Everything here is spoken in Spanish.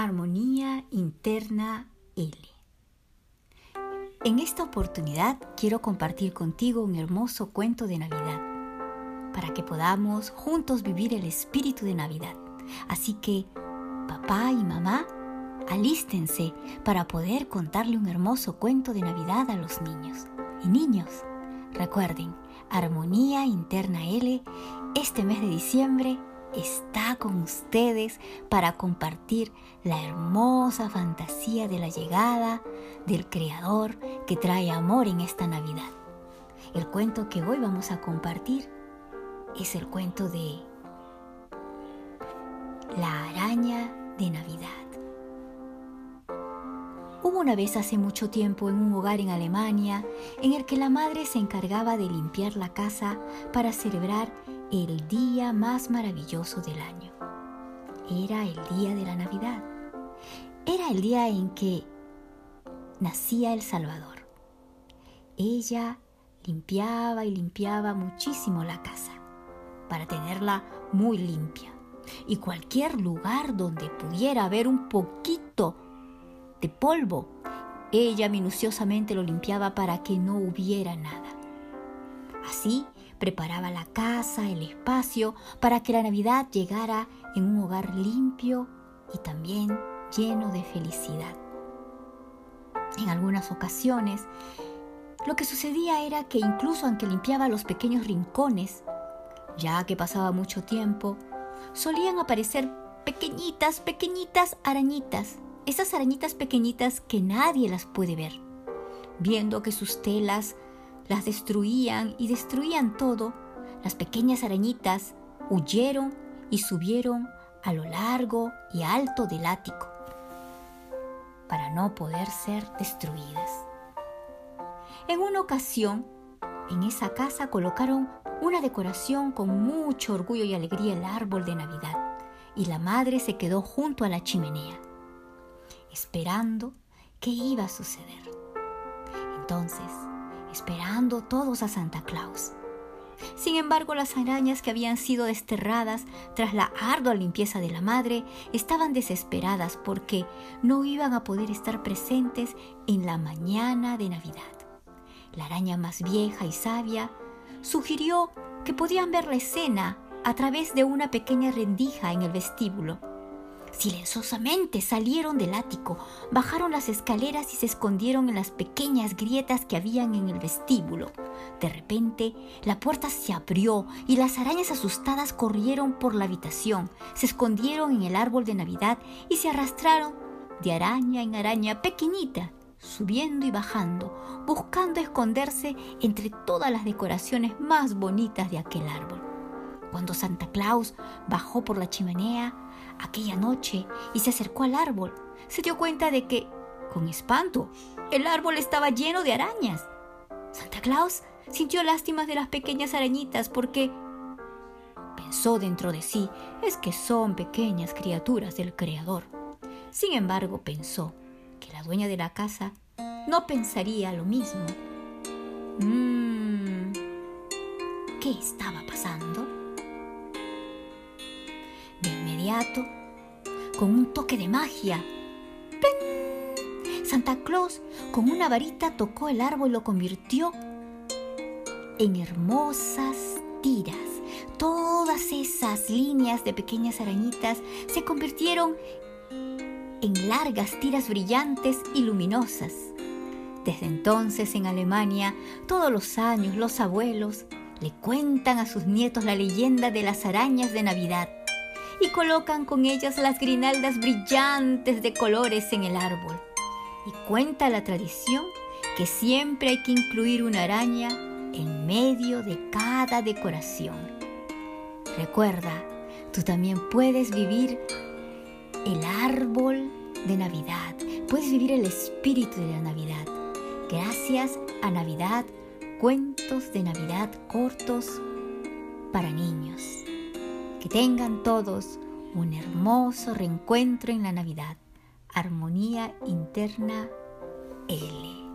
Armonía Interna L. En esta oportunidad quiero compartir contigo un hermoso cuento de Navidad para que podamos juntos vivir el espíritu de Navidad. Así que, papá y mamá, alístense para poder contarle un hermoso cuento de Navidad a los niños. Y niños, recuerden, Armonía Interna L, este mes de diciembre está con ustedes para compartir la hermosa fantasía de la llegada del Creador que trae amor en esta Navidad. El cuento que hoy vamos a compartir es el cuento de La araña de Navidad. Hubo una vez hace mucho tiempo en un hogar en Alemania en el que la madre se encargaba de limpiar la casa para celebrar el día más maravilloso del año. Era el día de la Navidad. Era el día en que nacía el Salvador. Ella limpiaba y limpiaba muchísimo la casa para tenerla muy limpia. Y cualquier lugar donde pudiera haber un poquito de polvo, ella minuciosamente lo limpiaba para que no hubiera nada. Así preparaba la casa, el espacio, para que la Navidad llegara en un hogar limpio y también lleno de felicidad. En algunas ocasiones, lo que sucedía era que incluso aunque limpiaba los pequeños rincones, ya que pasaba mucho tiempo, solían aparecer pequeñitas, pequeñitas arañitas, esas arañitas pequeñitas que nadie las puede ver. Viendo que sus telas las destruían y destruían todo, las pequeñas arañitas huyeron y subieron a lo largo y alto del ático para no poder ser destruidas. En una ocasión, en esa casa colocaron una decoración con mucho orgullo y alegría el árbol de Navidad y la madre se quedó junto a la chimenea, esperando qué iba a suceder. Entonces, esperando todos a Santa Claus. Sin embargo, las arañas que habían sido desterradas tras la ardua limpieza de la madre estaban desesperadas porque no iban a poder estar presentes en la mañana de Navidad. La araña más vieja y sabia sugirió que podían ver la escena a través de una pequeña rendija en el vestíbulo Silenciosamente salieron del ático, bajaron las escaleras y se escondieron en las pequeñas grietas que habían en el vestíbulo. De repente, la puerta se abrió y las arañas asustadas corrieron por la habitación, se escondieron en el árbol de Navidad y se arrastraron de araña en araña pequeñita, subiendo y bajando, buscando esconderse entre todas las decoraciones más bonitas de aquel árbol. Cuando Santa Claus bajó por la chimenea aquella noche y se acercó al árbol, se dio cuenta de que, con espanto, el árbol estaba lleno de arañas. Santa Claus sintió lástimas de las pequeñas arañitas porque pensó dentro de sí, es que son pequeñas criaturas del Creador. Sin embargo, pensó que la dueña de la casa no pensaría lo mismo. Mmm, ¿qué estaba pasando? Con un toque de magia. Santa Claus con una varita tocó el árbol y lo convirtió en hermosas tiras. Todas esas líneas de pequeñas arañitas se convirtieron en largas tiras brillantes y luminosas. Desde entonces en Alemania, todos los años los abuelos le cuentan a sus nietos la leyenda de las arañas de Navidad y colocan con ellas las grinaldas brillantes de colores en el árbol. Y cuenta la tradición que siempre hay que incluir una araña en medio de cada decoración. Recuerda, tú también puedes vivir el árbol de Navidad, puedes vivir el espíritu de la Navidad. Gracias a Navidad, cuentos de Navidad cortos para niños. Que tengan todos un hermoso reencuentro en la Navidad. Armonía interna L.